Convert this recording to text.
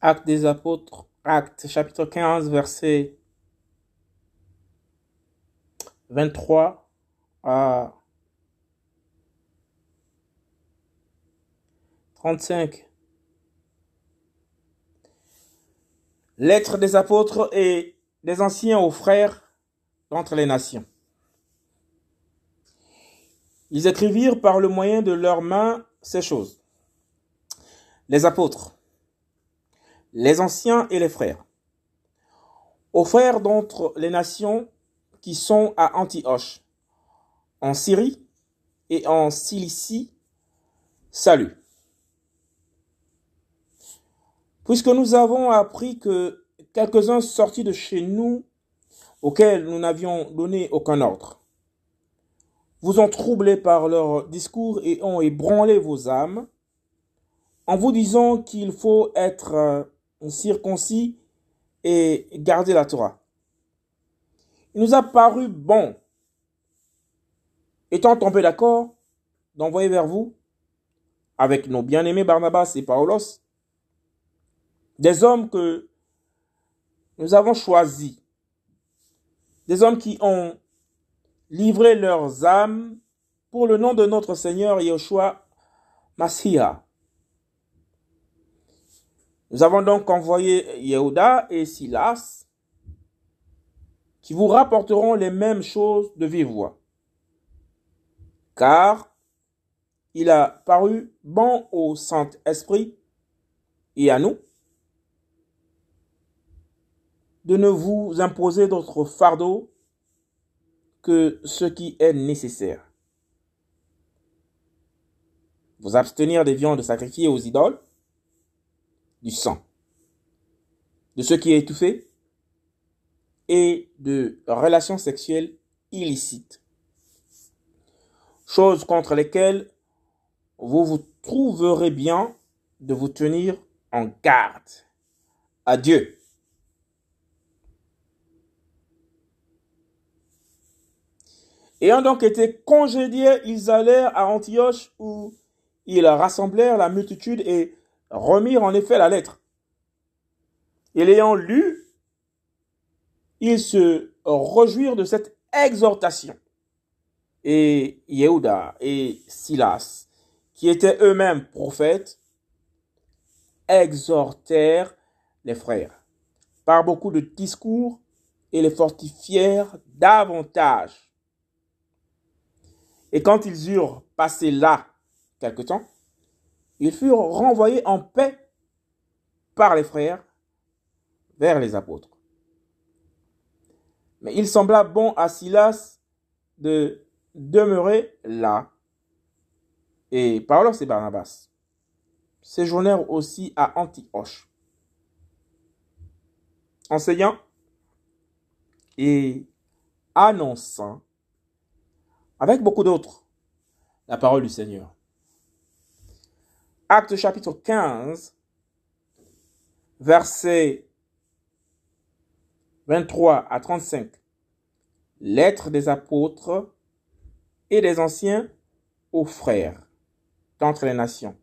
Actes des apôtres, Actes chapitre 15, verset 23 à 35. Lettre des apôtres et des anciens aux frères d'entre les nations. Ils écrivirent par le moyen de leurs mains ces choses. Les apôtres, les anciens et les frères, aux frères d'entre les nations qui sont à Antioche, en Syrie et en Cilicie, salut. Puisque nous avons appris que quelques-uns sortis de chez nous, auxquels nous n'avions donné aucun ordre, vous ont troublé par leur discours et ont ébranlé vos âmes, en vous disant qu'il faut être circoncis et garder la Torah. Il nous a paru bon, étant tombé d'accord, d'envoyer vers vous, avec nos bien-aimés Barnabas et Paulos, des hommes que nous avons choisis, des hommes qui ont livré leurs âmes pour le nom de notre Seigneur Yeshua Mashiach. Nous avons donc envoyé Yehuda et Silas qui vous rapporteront les mêmes choses de vive voix. Car il a paru bon au Saint-Esprit et à nous de ne vous imposer d'autres fardeaux que ce qui est nécessaire. Vous abstenir des viandes sacrifiées aux idoles, du sang, de ce qui est et de relations sexuelles illicites. Choses contre lesquelles vous vous trouverez bien de vous tenir en garde. Adieu. Ayant donc été congédiés, ils allèrent à Antioche où ils rassemblèrent la multitude et remirent en effet la lettre. Et l'ayant lu, ils se rejoiurent de cette exhortation. Et Yehuda et Silas, qui étaient eux-mêmes prophètes, exhortèrent les frères par beaucoup de discours et les fortifièrent davantage. Et quand ils eurent passé là quelque temps, ils furent renvoyés en paix par les frères vers les apôtres. Mais il sembla bon à Silas de demeurer là. Et Paulos et Barnabas séjournèrent aussi à Antioche, enseignant et annonçant avec beaucoup d'autres, la parole du Seigneur. Acte chapitre 15, versets 23 à 35. Lettre des apôtres et des anciens aux frères d'entre les nations.